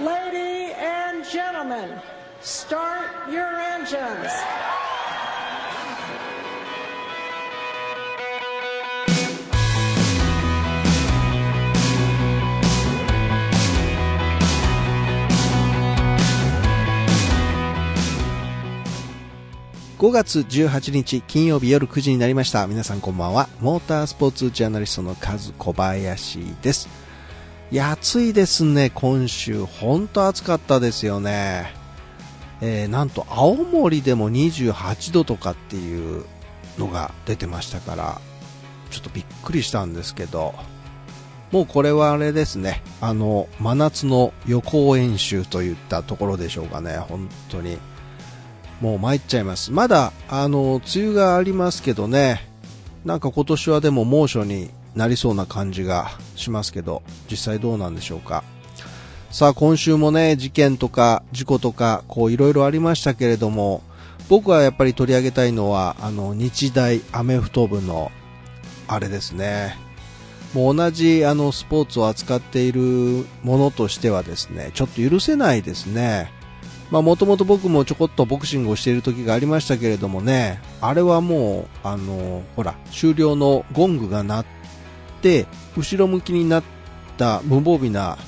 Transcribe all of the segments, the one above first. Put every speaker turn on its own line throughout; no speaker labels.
Lady and gentlemen, start your engines.
5月18日金曜日夜9時になりました。皆さんこんばんは。モータースポーツジャーナリストのカズ小林です。暑いですね、今週。ほんと暑かったですよね。えー、なんと青森でも28度とかっていうのが出てましたから、ちょっとびっくりしたんですけど、もうこれはあれですね、あの、真夏の予行演習といったところでしょうかね、本当に。もう参っちゃいます。まだ、あの、梅雨がありますけどね、なんか今年はでも猛暑になりそうな感じがしますけど、実際どうなんでしょうか。さあ今週もね、事件とか事故とか、こういろいろありましたけれども、僕はやっぱり取り上げたいのは、あの、日大アメフト部の、あれですね。もう同じあのスポーツを扱っているものとしてはですね、ちょっと許せないですね。まあもともと僕もちょこっとボクシングをしている時がありましたけれどもね、あれはもう、あの、ほら、終了のゴングが鳴って、後ろ向きになった無防備な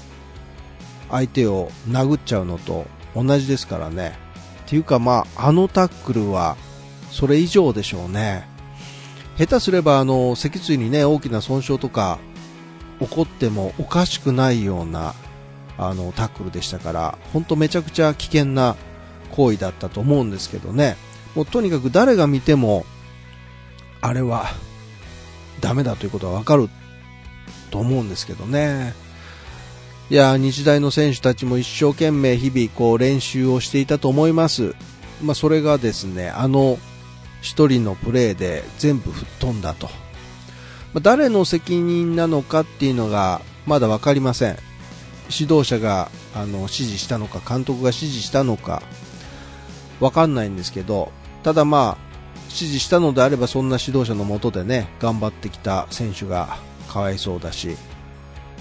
相手を殴っちゃうのと同じですからね。っていうかまあ、あのタックルは、それ以上でしょうね。下手すればあの、脊椎にね、大きな損傷とか起こってもおかしくないようなあのタックルでしたから、本当めちゃくちゃ危険な行為だったと思うんですけどね、もうとにかく誰が見ても、あれはダメだということはわかると思うんですけどね。いや、日大の選手たちも一生懸命日々こう練習をしていたと思います。まあそれがですね、あの一人のプレーで全部吹っ飛んだと。まあ誰の責任なのかっていうのがまだわかりません。指導者があの指示したのか監督が指示したのかわかんないんですけどただまあ指示したのであればそんな指導者のもとでね頑張ってきた選手がかわいそうだし、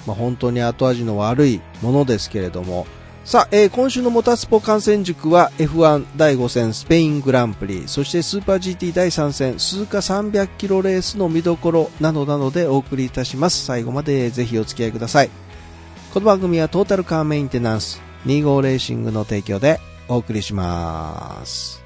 まあ、本当に後味の悪いものですけれども。さあ、えー今週のモタスポ観戦塾は F1 第5戦スペイングランプリそしてスーパー GT 第3戦鈴鹿300キロレースの見どころなどなどでお送りいたします。最後までぜひお付き合いください。この番組はトータルカーメンテナンス25レーシングの提供でお送りします。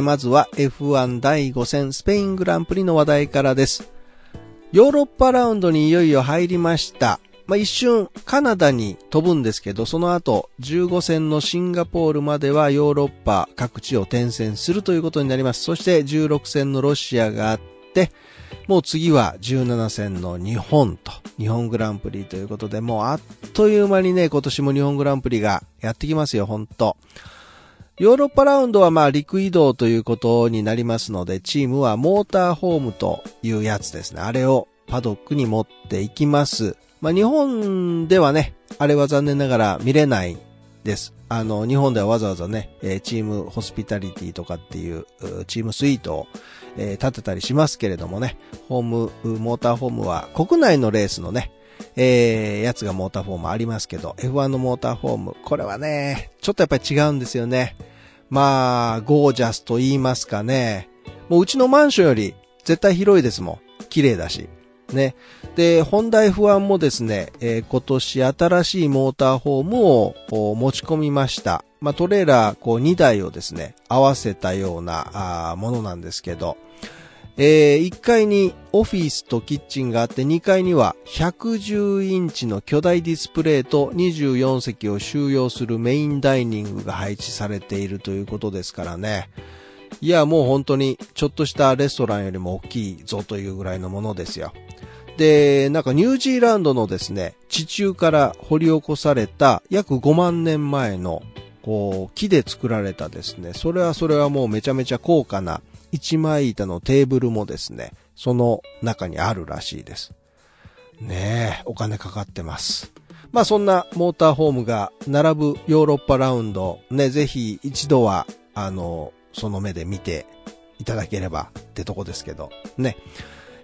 ーまずは F1 第5戦スペイングランプリの話題からです。ヨーロッパラウンドにいよいよ入りました。まあ、一瞬カナダに飛ぶんですけど、その後15戦のシンガポールまではヨーロッパ各地を転戦するということになります。そして16戦のロシアがあって、もう次は17戦の日本と、日本グランプリということで、もうあっという間にね、今年も日本グランプリがやってきますよ、ほんと。ヨーロッパラウンドはまあ陸移動ということになりますので、チームはモーターホームというやつですね。あれをパドックに持っていきます。まあ日本ではね、あれは残念ながら見れないです。あの、日本ではわざわざね、えチームホスピタリティとかっていうチームスイートを、えー立てたりしますけれどもね、ホーム、モーターホームは国内のレースのね、えー、やつがモーターフォームありますけど、F1 のモーターフォーム、これはね、ちょっとやっぱり違うんですよね。まあ、ゴージャスと言いますかね。もううちのマンションより絶対広いですもん。綺麗だし。ね。で、ホンダ F1 もですね、えー今年新しいモーターフォームを持ち込みました。まあ、トレーラーこう2台をですね、合わせたようなあものなんですけど、えー1階にオフィスとキッチンがあって、2階には110インチの巨大ディスプレイと24席を収容するメインダイニングが配置されているということですからね。いや、もう本当にちょっとしたレストランよりも大きいぞというぐらいのものですよ。で、なんかニュージーランドのですね、地中から掘り起こされた約5万年前のこう木で作られたですね、それはそれはもうめちゃめちゃ高価な一枚板のテーブルもですね、その中にあるらしいです。ねえ、お金かかってます。まあそんなモーターホームが並ぶヨーロッパラウンド、ね、ぜひ一度は、あの、その目で見ていただければってとこですけど、ね。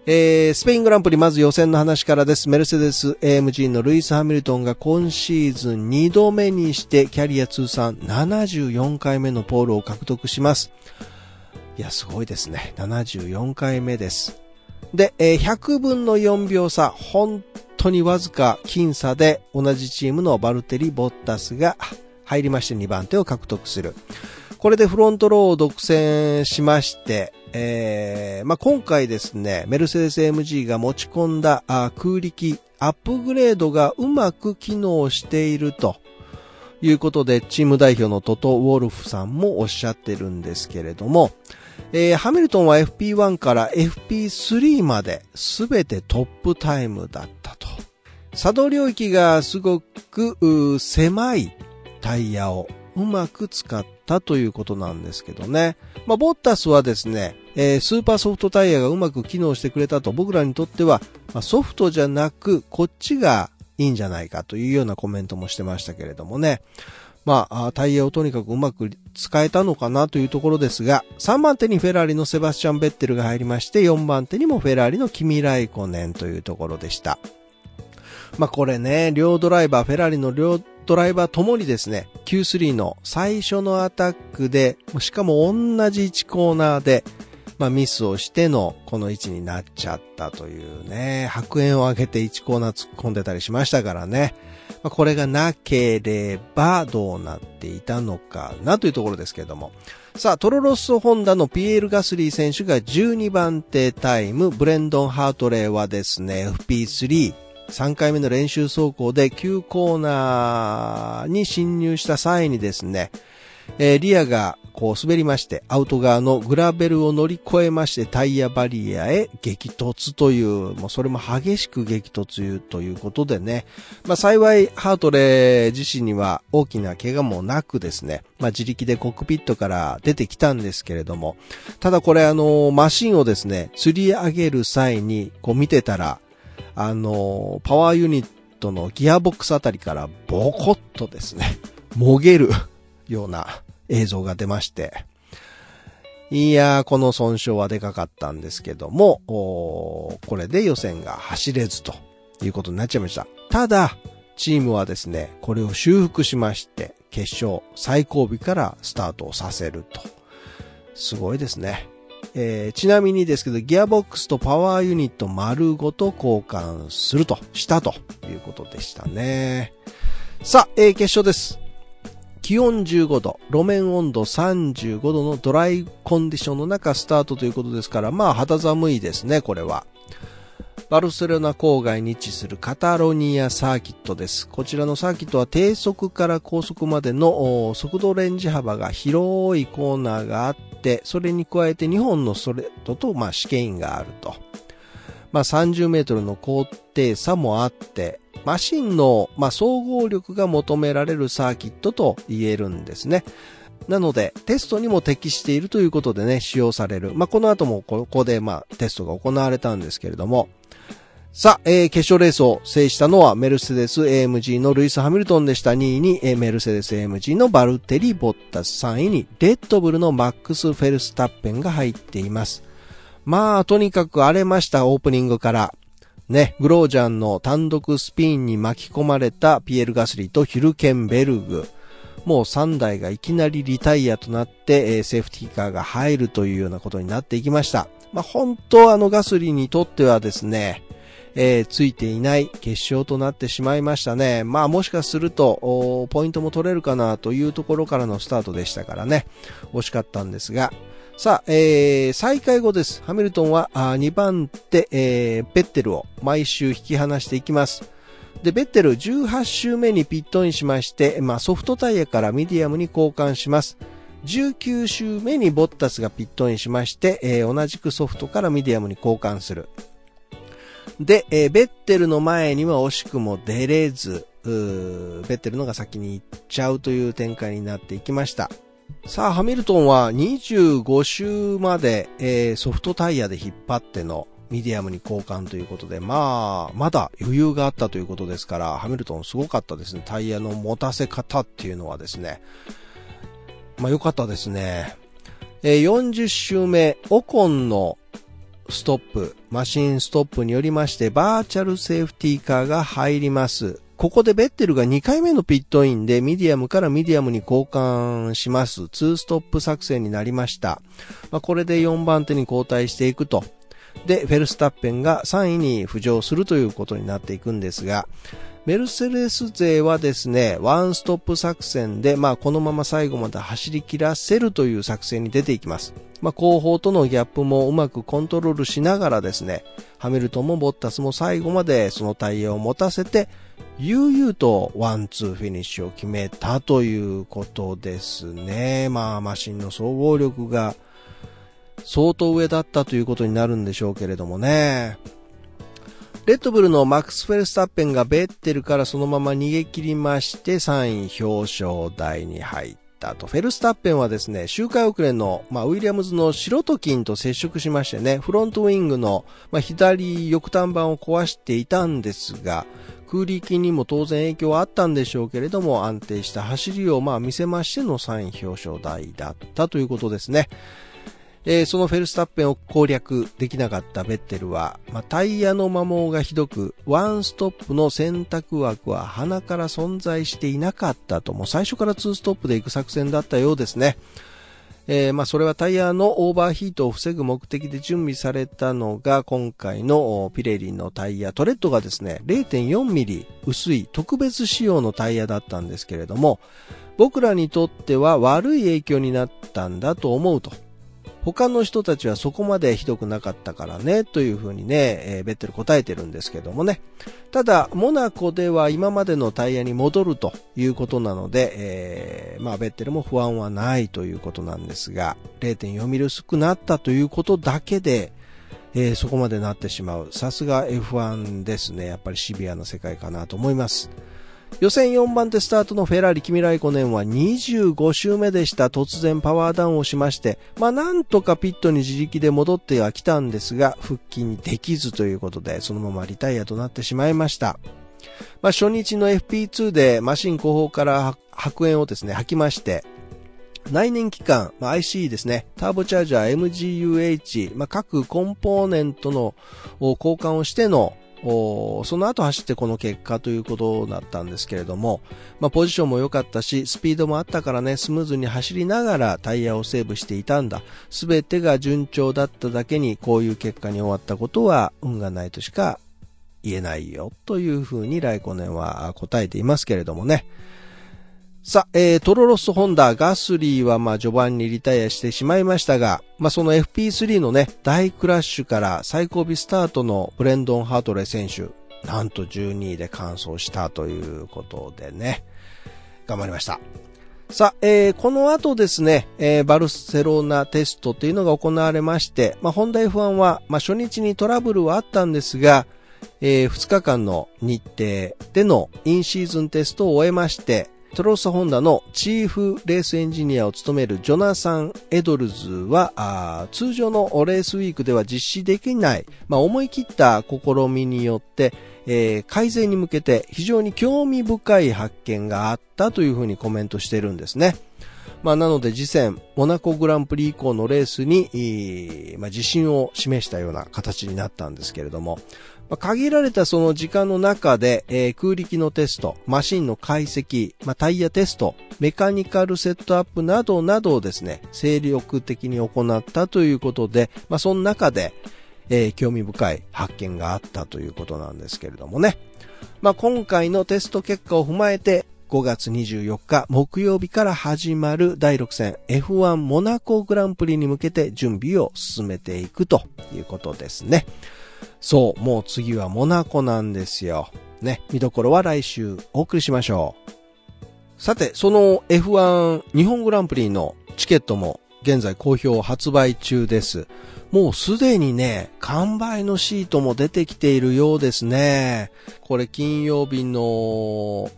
えー、スペイングランプリまず予選の話からです。メルセデス AMG のルイス・ハミルトンが今シーズン2度目にしてキャリア通算74回目のポールを獲得します。いや、すごいですね。74回目です。で、えー、100分の4秒差、本当にわずか僅差で同じチームのバルテリ・ボッタスが入りまして2番手を獲得する。これでフロントローを独占しまして、えー、まあ、今回ですね、メルセデス MG が持ち込んだ空力アップグレードがうまく機能しているということで、チーム代表のトト・ウォルフさんもおっしゃってるんですけれども、えー、ハミルトンは FP1 から FP3 まで全てトップタイムだったと。作動領域がすごく狭いタイヤをうまく使ったということなんですけどね。まあ、ボッタスはですね、えー、スーパーソフトタイヤがうまく機能してくれたと僕らにとっては、まあ、ソフトじゃなくこっちがいいんじゃないかというようなコメントもしてましたけれどもね。まあ、タイヤをとにかくうまく使えたのかなというところですが、3番手にフェラーリのセバスチャン・ベッテルが入りまして、4番手にもフェラーリのキミ・ライコネンというところでした。まあこれね、両ドライバー、フェラーリの両ドライバーともにですね、Q3 の最初のアタックで、しかも同じ1コーナーで、まあミスをしてのこの位置になっちゃったというね、白煙を上げて1コーナー突っ込んでたりしましたからね。まあ、これがなければどうなっていたのかなというところですけれども。さあ、トロロッソホンダのピエール・ガスリー選手が12番手タイム、ブレンドン・ハートレイはですね、FP3、3回目の練習走行で9コーナーに侵入した際にですね、えー、リアがこう滑りまして、アウト側のグラベルを乗り越えましてタイヤバリアへ激突という、もうそれも激しく激突ということでね、まあ幸いハートレー自身には大きな怪我もなくですね、まあ自力でコックピットから出てきたんですけれども、ただこれあの、マシンをですね、釣り上げる際にこう見てたら、あの、パワーユニットのギアボックスあたりからボコッとですね、もげる。ような映像が出まして、いやー、この損傷はでかかったんですけども、これで予選が走れずということになっちゃいました。ただ、チームはですね、これを修復しまして、決勝最後尾からスタートをさせると。すごいですね。えー、ちなみにですけど、ギアボックスとパワーユニット丸ごと交換すると、したということでしたね。さあ、えー、決勝です。気温15度、路面温度35度のドライコンディションの中スタートということですから、まあ肌寒いですね、これは。バルセロナ郊外に位置するカタロニアサーキットです。こちらのサーキットは低速から高速までの速度レンジ幅が広いコーナーがあって、それに加えて2本のストレートと、まあ、試験員があると。まあ、30メートルの高低差もあって、マシンの、まあ、総合力が求められるサーキットと言えるんですね。なので、テストにも適しているということでね、使用される。まあ、この後もここで、まあ、テストが行われたんですけれども、さあ、えー、決勝レースを制したのはメルセデス AMG のルイス・ハミルトンでした。2位に、えー、メルセデス AMG のバルテリ・ボッタス。3位に、レッドブルのマックス・フェルスタッペンが入っています。まあ、とにかく荒れました、オープニングから。ね、グロージャンの単独スピンに巻き込まれたピエール・ガスリーとヒルケンベルグ。もう3台がいきなりリタイアとなって、セーフティーカーが入るというようなことになっていきました。まあ、本当あのガスリーにとってはですね、えー、ついていない決勝となってしまいましたね。まあもしかすると、ポイントも取れるかなというところからのスタートでしたからね、惜しかったんですが、さあ、えー、再開後です。ハミルトンはあ2番手、えー、ベッテルを毎週引き離していきます。で、ベッテル18周目にピットインしまして、まあ、ソフトタイヤからミディアムに交換します。19周目にボッタスがピットインしまして、えー、同じくソフトからミディアムに交換する。で、えー、ベッテルの前には惜しくも出れず、ベッテルのが先に行っちゃうという展開になっていきました。さあ、ハミルトンは25周まで、えー、ソフトタイヤで引っ張ってのミディアムに交換ということで、まあ、まだ余裕があったということですから、ハミルトンすごかったですね。タイヤの持たせ方っていうのはですね。まあ良かったですね。えー、40周目、オコンのストップ、マシンストップによりまして、バーチャルセーフティーカーが入ります。ここでベッテルが2回目のピットインでミディアムからミディアムに交換します。2ストップ作戦になりました。まあ、これで4番手に交代していくと。で、フェルスタッペンが3位に浮上するということになっていくんですが、メルセデス勢はですね、ワンストップ作戦で、まあこのまま最後まで走り切らせるという作戦に出ていきます。まあ後方とのギャップもうまくコントロールしながらですね、ハミルトンもボッタスも最後までそのタイヤを持たせて、悠々とワンツーフィニッシュを決めたということですね。まあマシンの総合力が相当上だったということになるんでしょうけれどもね。レッドブルのマックス・フェルスタッペンがベッテルからそのまま逃げ切りまして3位表彰台に入ったと。フェルスタッペンはですね、周回遅れの、まあ、ウィリアムズの白トキンと接触しましてね、フロントウィングの、まあ、左翼端板を壊していたんですが、空力にも当然影響はあったんでしょうけれども、安定した走りをまあ見せましての3位表彰台だったということですね。えー、そのフェルスタッペンを攻略できなかったベッテルは、まあ、タイヤの摩耗がひどく、ワンストップの選択枠は鼻から存在していなかったと、もう最初からツーストップで行く作戦だったようですね。えー、まあ、それはタイヤのオーバーヒートを防ぐ目的で準備されたのが、今回のピレリンのタイヤ、トレッドがですね、0.4ミリ薄い特別仕様のタイヤだったんですけれども、僕らにとっては悪い影響になったんだと思うと。他の人たちはそこまでひどくなかったからね、というふうにね、えー、ベッテル答えてるんですけどもね。ただ、モナコでは今までのタイヤに戻るということなので、えー、まあ、ベッテルも不安はないということなんですが、0.4ミリ薄くなったということだけで、えー、そこまでなってしまう。さすが F1 ですね。やっぱりシビアな世界かなと思います。予選4番手スタートのフェラーリ・キミライコネンは25周目でした。突然パワーダウンをしまして、まあなんとかピットに自力で戻ってはきたんですが、復帰にできずということで、そのままリタイアとなってしまいました。まあ初日の FP2 でマシン後方から白煙をですね、吐きまして、内燃機関、まあ、ICE ですね、ターボチャージャー MGUH、まあ、各コンポーネントの交換をしてのその後走ってこの結果ということだったんですけれども、まあ、ポジションも良かったし、スピードもあったからね、スムーズに走りながらタイヤをセーブしていたんだ。すべてが順調だっただけに、こういう結果に終わったことは運がないとしか言えないよ、というふうにライコネンは答えていますけれどもね。さあ、えー、トロロスホンダ、ガスリーはまあ序盤にリタイアしてしまいましたが、まあその FP3 のね、大クラッシュから最後尾スタートのブレンドン・ハートレ選手、なんと12位で完走したということでね、頑張りました。さあ、えー、この後ですね、えー、バルセロナテストっていうのが行われまして、まあ、ホンダ F1 は、まあ、初日にトラブルはあったんですが、えー、2日間の日程でのインシーズンテストを終えまして、トロスホンダのチーフレースエンジニアを務めるジョナサン・エドルズは、通常のレースウィークでは実施できない、まあ、思い切った試みによって、えー、改善に向けて非常に興味深い発見があったというふうにコメントしているんですね。まあ、なので次戦、モナコグランプリ以降のレースに、まあ、自信を示したような形になったんですけれども、まあ、限られたその時間の中で、えー、空力のテスト、マシンの解析、まあ、タイヤテスト、メカニカルセットアップなどなどをですね、精力的に行ったということで、まあ、その中で、えー、興味深い発見があったということなんですけれどもね。まあ、今回のテスト結果を踏まえて、5月24日木曜日から始まる第6戦 F1 モナコグランプリに向けて準備を進めていくということですね。そう、もう次はモナコなんですよ。ね、見どころは来週お送りしましょう。さて、その F1 日本グランプリのチケットも現在好評発売中です。もうすでにね、完売のシートも出てきているようですね。これ金曜日の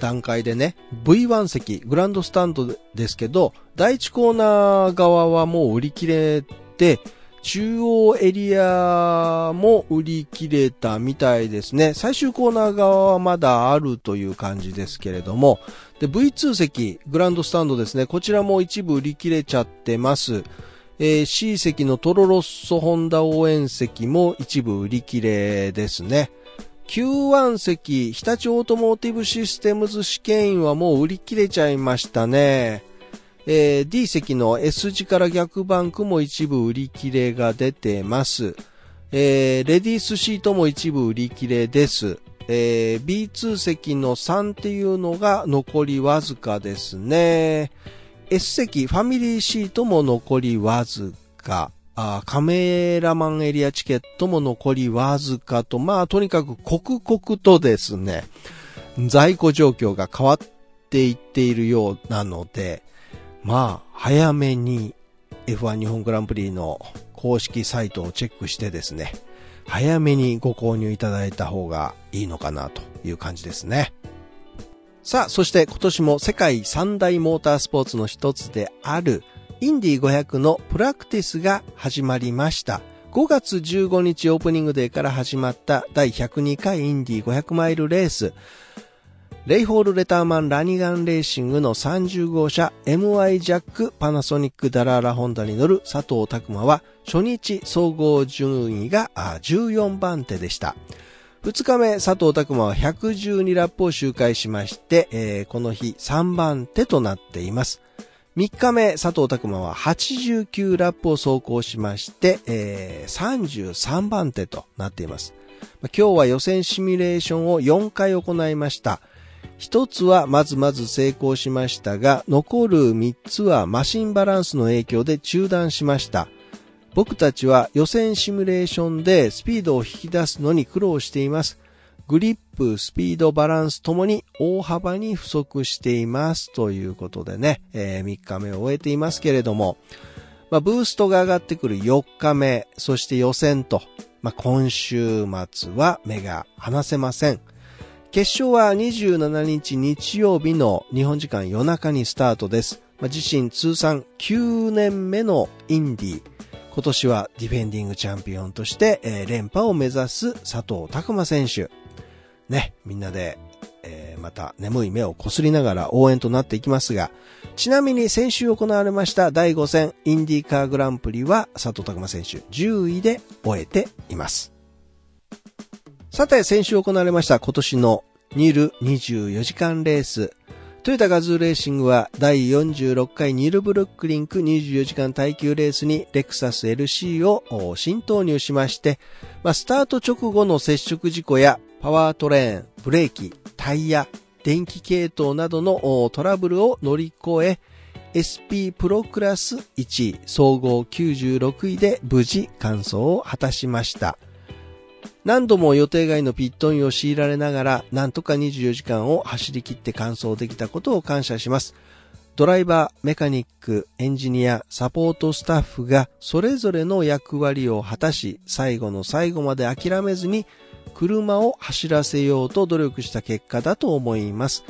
段階でね、V1 席、グランドスタンドですけど、第1コーナー側はもう売り切れて、中央エリアも売り切れたみたいですね。最終コーナー側はまだあるという感じですけれども、で、V2 席、グランドスタンドですね。こちらも一部売り切れちゃってます。えー、C 席のトロロッソホンダ応援席も一部売り切れですね。Q1 席、日立オートモーティブシステムズ試験員はもう売り切れちゃいましたね。えー、D 席の S 字から逆バンクも一部売り切れが出てます。えー、レディースシートも一部売り切れです。えー、B2 席の3っていうのが残りわずかですね。S 席、ファミリーシートも残りわずか。あカメラマンエリアチケットも残りわずかと、まあとにかく刻々とですね、在庫状況が変わっていっているようなので、まあ早めに F1 日本グランプリの公式サイトをチェックしてですね、早めにご購入いただいた方がいいのかなという感じですね。さあ、そして今年も世界三大モータースポーツの一つであるインディ500のプラクティスが始まりました。5月15日オープニングデーから始まった第102回インディ500マイルレース。レイホールレターマンラニガンレーシングの30号車 MI ジャックパナソニックダラーラホンダに乗る佐藤拓馬は初日総合順位が14番手でした。2日目佐藤拓馬は112ラップを周回しまして、えー、この日3番手となっています。3日目佐藤拓馬は89ラップを走行しまして、えー、33番手となっています。今日は予選シミュレーションを4回行いました。一つはまずまず成功しましたが、残る三つはマシンバランスの影響で中断しました。僕たちは予選シミュレーションでスピードを引き出すのに苦労しています。グリップ、スピード、バランスともに大幅に不足しています。ということでね、えー、3日目を終えていますけれども、まあ、ブーストが上がってくる4日目、そして予選と、まあ、今週末は目が離せません。決勝は27日日曜日の日本時間夜中にスタートです。まあ、自身通算9年目のインディ。今年はディフェンディングチャンピオンとして、えー、連覇を目指す佐藤拓馬選手。ね、みんなで、えー、また眠い目をこすりながら応援となっていきますが、ちなみに先週行われました第5戦インディーカーグランプリは佐藤拓馬選手10位で終えています。さて、先週行われました今年のニール24時間レース。トヨタガズーレーシングは第46回ニールブルックリンク24時間耐久レースにレクサス LC を新投入しまして、まあ、スタート直後の接触事故やパワートレーン、ブレーキ、タイヤ、電気系統などのトラブルを乗り越え、SP プロクラス1位、総合96位で無事完走を果たしました。何度も予定外のピットインを強いられながら、なんとか24時間を走り切って完走できたことを感謝します。ドライバー、メカニック、エンジニア、サポートスタッフがそれぞれの役割を果たし、最後の最後まで諦めずに車を走らせようと努力した結果だと思います。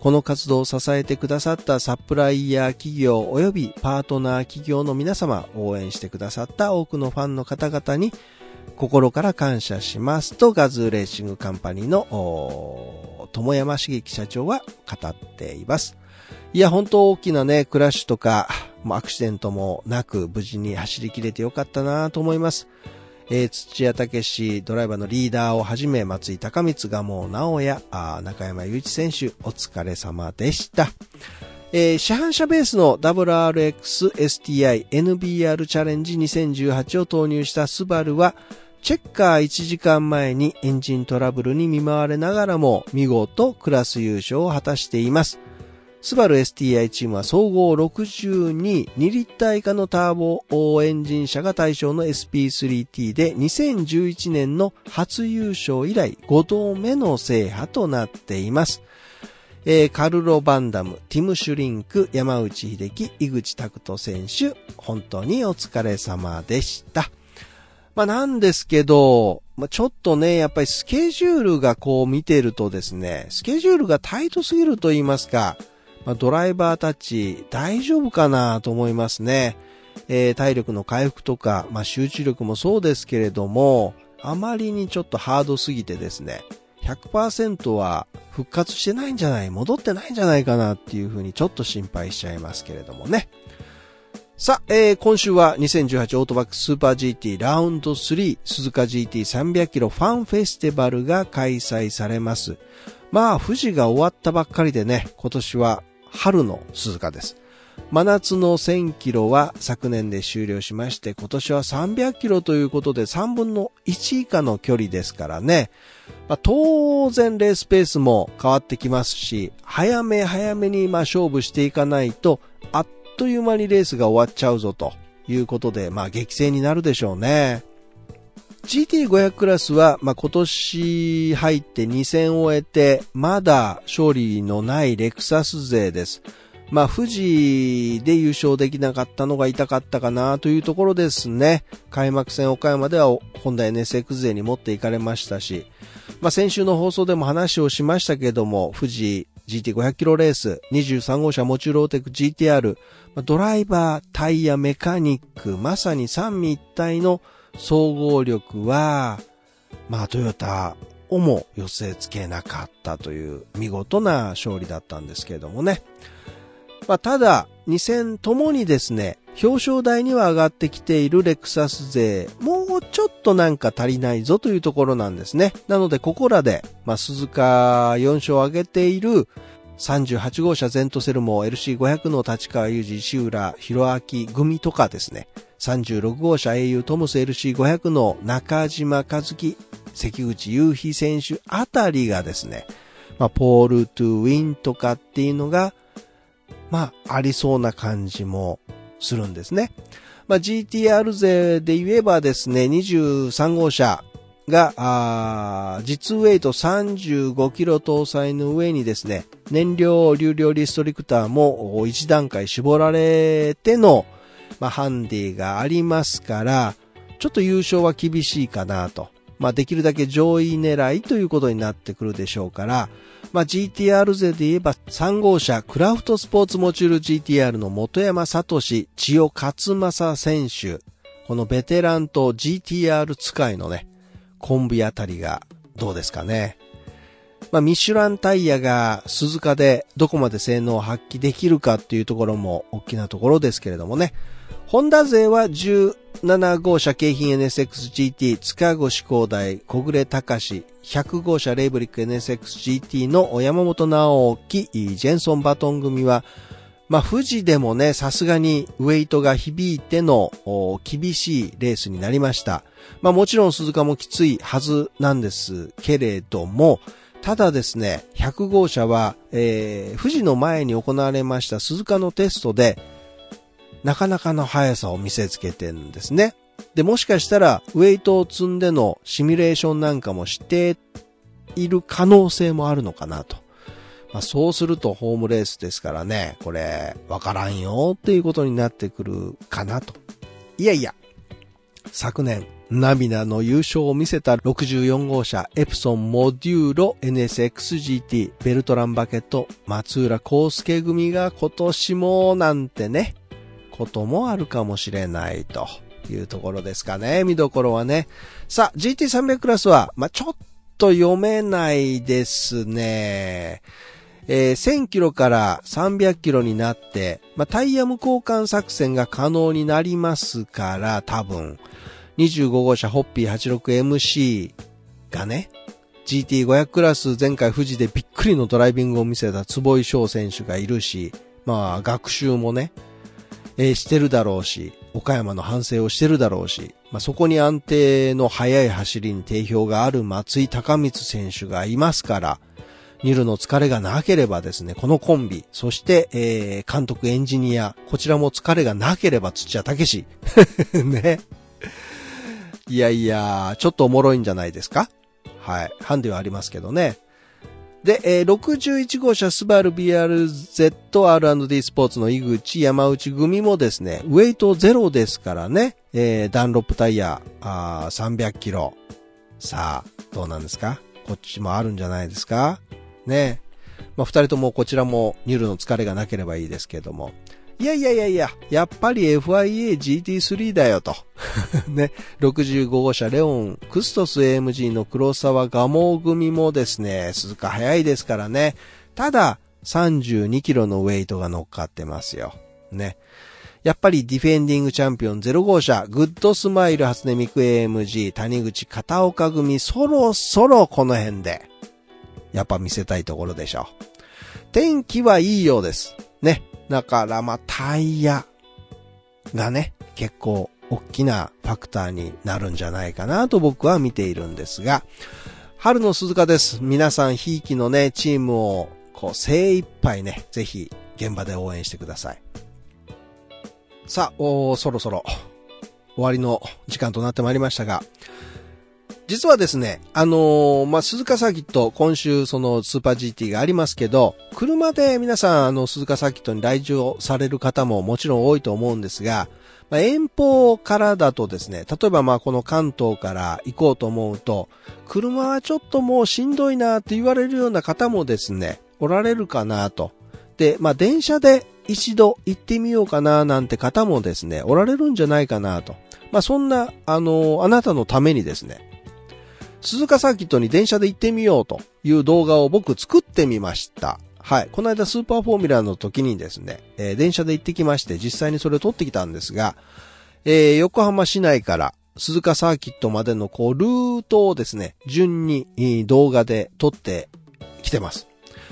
この活動を支えてくださったサプライヤー企業及びパートナー企業の皆様、応援してくださった多くのファンの方々に心から感謝しますとガズーレーシングカンパニーの友山茂樹社長は語っています。いや、本当大きなね、クラッシュとか、アクシデントもなく無事に走り切れてよかったなと思います。えー、土屋武史ドライバーのリーダーをはじめ、松井高光、がもう直也、中山雄一選手、お疲れ様でした。えー、市販車ベースの WRX-STI NBR チャレンジ2018を投入したスバルは、チェッカー1時間前にエンジントラブルに見舞われながらも見事クラス優勝を果たしています。スバル STI チームは総合62、2リッター以下のターボエンジン車が対象の SP3T で2011年の初優勝以来5度目の制覇となっています。えー、カルロ・バンダム、ティム・シュリンク、山内秀樹、井口拓人選手、本当にお疲れ様でした。まあなんですけど、まあちょっとね、やっぱりスケジュールがこう見てるとですね、スケジュールがタイトすぎると言いますか、まあドライバーたち大丈夫かなと思いますね。えー、体力の回復とか、まあ集中力もそうですけれども、あまりにちょっとハードすぎてですね、100%は復活してないんじゃない？戻ってないんじゃないかなっていうふうにちょっと心配しちゃいますけれどもね。さあ、えー、今週は2018オートバックスーパー GT ラウンド3鈴鹿 GT300 キロファンフェスティバルが開催されます。まあ、富士が終わったばっかりでね、今年は春の鈴鹿です。真夏の1000キロは昨年で終了しまして、今年は300キロということで3分の1以下の距離ですからね。まあ、当然レースペースも変わってきますし、早め早めにま勝負していかないと、あっという間にレースが終わっちゃうぞということで、まあ激戦になるでしょうね。GT500 クラスは、まあ、今年入って2戦を終えて、まだ勝利のないレクサス勢です。まあ、富士で優勝できなかったのが痛かったかなというところですね。開幕戦岡山ではホンダ NSX 勢に持っていかれましたし、まあ、先週の放送でも話をしましたけども、富士 GT500 キロレース、23号車モチュローテク GTR、ドライバー、タイヤ、メカニック、まさに三位一体の総合力は、まあトヨタをも寄せ付けなかったという見事な勝利だったんですけれどもね。まあ、ただ、2戦ともにですね、表彰台には上がってきているレクサス勢、もうちょっとなんか足りないぞというところなんですね。なので、ここらで、まあ、鈴鹿4勝を挙げている38号車ゼントセルモ LC500 の立川裕二、石浦、弘明組とかですね、36号車 au トムス LC500 の中島和樹、関口雄飛選手あたりがですね、まあ、ポールトゥウィンとかっていうのが、まあ、ありそうな感じもするんですね。まあ、GTR 勢で言えばですね、23号車が、あ実ウェイト35キロ搭載の上にですね、燃料流量リストリクターも1段階絞られての、まあ、ハンディがありますから、ちょっと優勝は厳しいかなと。まあ、できるだけ上位狙いということになってくるでしょうから、まあ、GTR 勢で言えば3号車クラフトスポーツモチュール GTR の本山聡、千代勝正選手、このベテランと GTR 使いのね、コンビあたりがどうですかね。まあ、ミシュランタイヤが鈴鹿でどこまで性能を発揮できるかっていうところも大きなところですけれどもね。ホンダ勢は17号車京浜 NSXGT 塚越光大小暮隆100号車レイブリック NSXGT の山本直樹ジェンソンバトン組はまあ、富士でもね、さすがにウェイトが響いての厳しいレースになりました。まあ、もちろん鈴鹿もきついはずなんですけれども、ただですね、100号車は、えー、富士の前に行われました鈴鹿のテストで、なかなかの速さを見せつけてるんですね。で、もしかしたら、ウェイトを積んでのシミュレーションなんかもしている可能性もあるのかなと。まあ、そうするとホームレースですからね、これ、わからんよっていうことになってくるかなと。いやいや、昨年、涙の優勝を見せた64号車エプソンモデューロ NSXGT ベルトランバケット松浦康介組が今年もなんてね、こともあるかもしれないというところですかね。見どころはね。さあ、GT300 クラスは、まあ、ちょっと読めないですね。えー、1000キロから300キロになって、まあ、タイヤ無交換作戦が可能になりますから、多分、25号車ホッピー 86MC がね、GT500 クラス前回富士でびっくりのドライビングを見せた坪井翔選手がいるし、まあ学習もね、えー、してるだろうし、岡山の反省をしてるだろうし、まあ、そこに安定の速い走りに定評がある松井高光選手がいますから、ニルの疲れがなければですね、このコンビ、そして、えー、監督エンジニア、こちらも疲れがなければ土屋武史。ね。いやいや、ちょっとおもろいんじゃないですか？はい。ハンデはありますけどね。で、えー、61号車スバル BRZR&D スポーツの井口山内組もですね、ウェイトゼロですからね、えー、ダンロップタイヤあ300キロ。さあ、どうなんですか？こっちもあるんじゃないですか？ね。まあ、二人ともこちらもニュルの疲れがなければいいですけども。いやいやいやいや、やっぱり FIA GT3 だよと。ね、65号車レオン、クストス AMG の黒沢ガモ組もですね、鈴鹿早いですからね。ただ、32キロのウェイトが乗っかってますよ。ね。やっぱりディフェンディングチャンピオン0号車、グッドスマイル初音ミク AMG、谷口片岡組、そろそろこの辺で、やっぱ見せたいところでしょう。天気はいいようです。ね。だからまあタイヤがね、結構大きなファクターになるんじゃないかなと僕は見ているんですが、春の鈴鹿です。皆さん、ひいきのね、チームを、こう、精一杯ね、ぜひ、現場で応援してください。さあ、おそろそろ、終わりの時間となってまいりましたが、実はですね、あのー、まあ、鈴鹿サーキット、今週そのスーパー GT がありますけど、車で皆さん、あの、鈴鹿サーキットに来場される方ももちろん多いと思うんですが、まあ、遠方からだとですね、例えばまあこの関東から行こうと思うと、車はちょっともうしんどいなって言われるような方もですね、おられるかなと。で、まあ電車で一度行ってみようかななんて方もですね、おられるんじゃないかなと。まあそんな、あの、あなたのためにですね、鈴鹿サーキットに電車で行ってみようという動画を僕作ってみました。はい。この間スーパーフォーミュラーの時にですね、えー、電車で行ってきまして実際にそれを撮ってきたんですが、えー、横浜市内から鈴鹿サーキットまでのこうルートをですね、順に動画で撮ってきてます。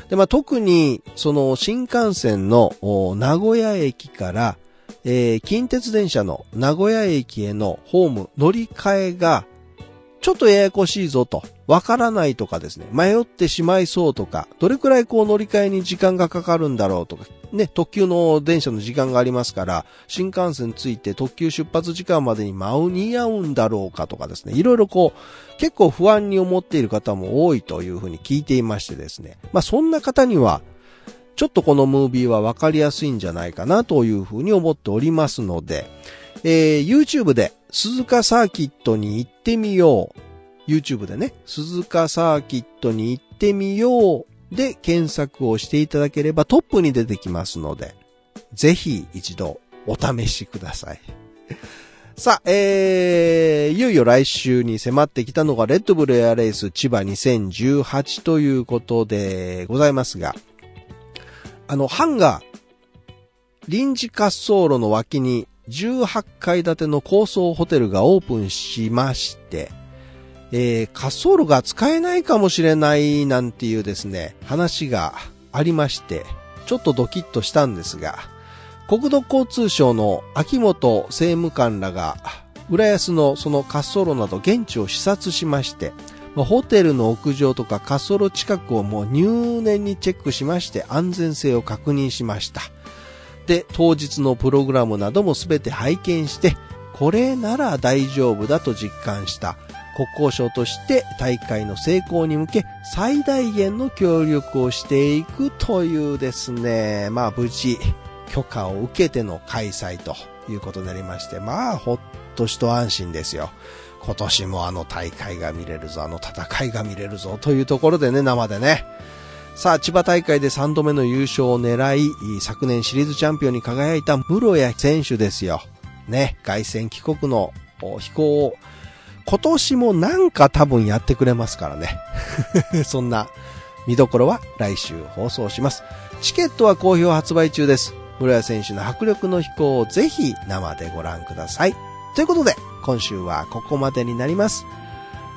で、まあ、特にその新幹線の名古屋駅から、えー、近鉄電車の名古屋駅へのホーム乗り換えがちょっとややこしいぞと、わからないとかですね、迷ってしまいそうとか、どれくらいこう乗り換えに時間がかかるんだろうとか、ね、特急の電車の時間がありますから、新幹線ついて特急出発時間までに間に合うんだろうかとかですね、いろいろこう、結構不安に思っている方も多いというふうに聞いていましてですね、まあそんな方には、ちょっとこのムービーはわかりやすいんじゃないかなというふうに思っておりますので、えー、YouTube で鈴鹿サーキットに行ってみよう。YouTube でね、鈴鹿サーキットに行ってみようで検索をしていただければトップに出てきますので、ぜひ一度お試しください。さあ、えー、いよいよ来週に迫ってきたのがレッドブルエアレース千葉2018ということでございますが、あの、ハンガー、臨時滑走路の脇に18階建ての高層ホテルがオープンしまして、えー、滑走路が使えないかもしれないなんていうですね、話がありまして、ちょっとドキッとしたんですが、国土交通省の秋元政務官らが、浦安のその滑走路など現地を視察しまして、ホテルの屋上とか滑走路近くをもう入念にチェックしまして安全性を確認しました。で、当日のプログラムなども全て拝見して、これなら大丈夫だと実感した国交省として大会の成功に向け最大限の協力をしていくというですね、まあ無事許可を受けての開催ということになりまして、まあほっと一安心ですよ。今年もあの大会が見れるぞ、あの戦いが見れるぞというところでね、生でね。さあ、千葉大会で3度目の優勝を狙い、昨年シリーズチャンピオンに輝いた室谷選手ですよ。ね、凱旋帰国の飛行を、今年もなんか多分やってくれますからね。そんな見どころは来週放送します。チケットは好評発売中です。室谷選手の迫力の飛行をぜひ生でご覧ください。ということで、今週はここまでになります。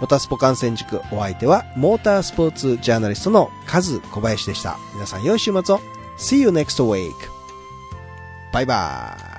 モータスポ観戦塾お相手はモータースポーツジャーナリストのカズ小林でした。皆さん良い週末を。See you next week. バイバーイ。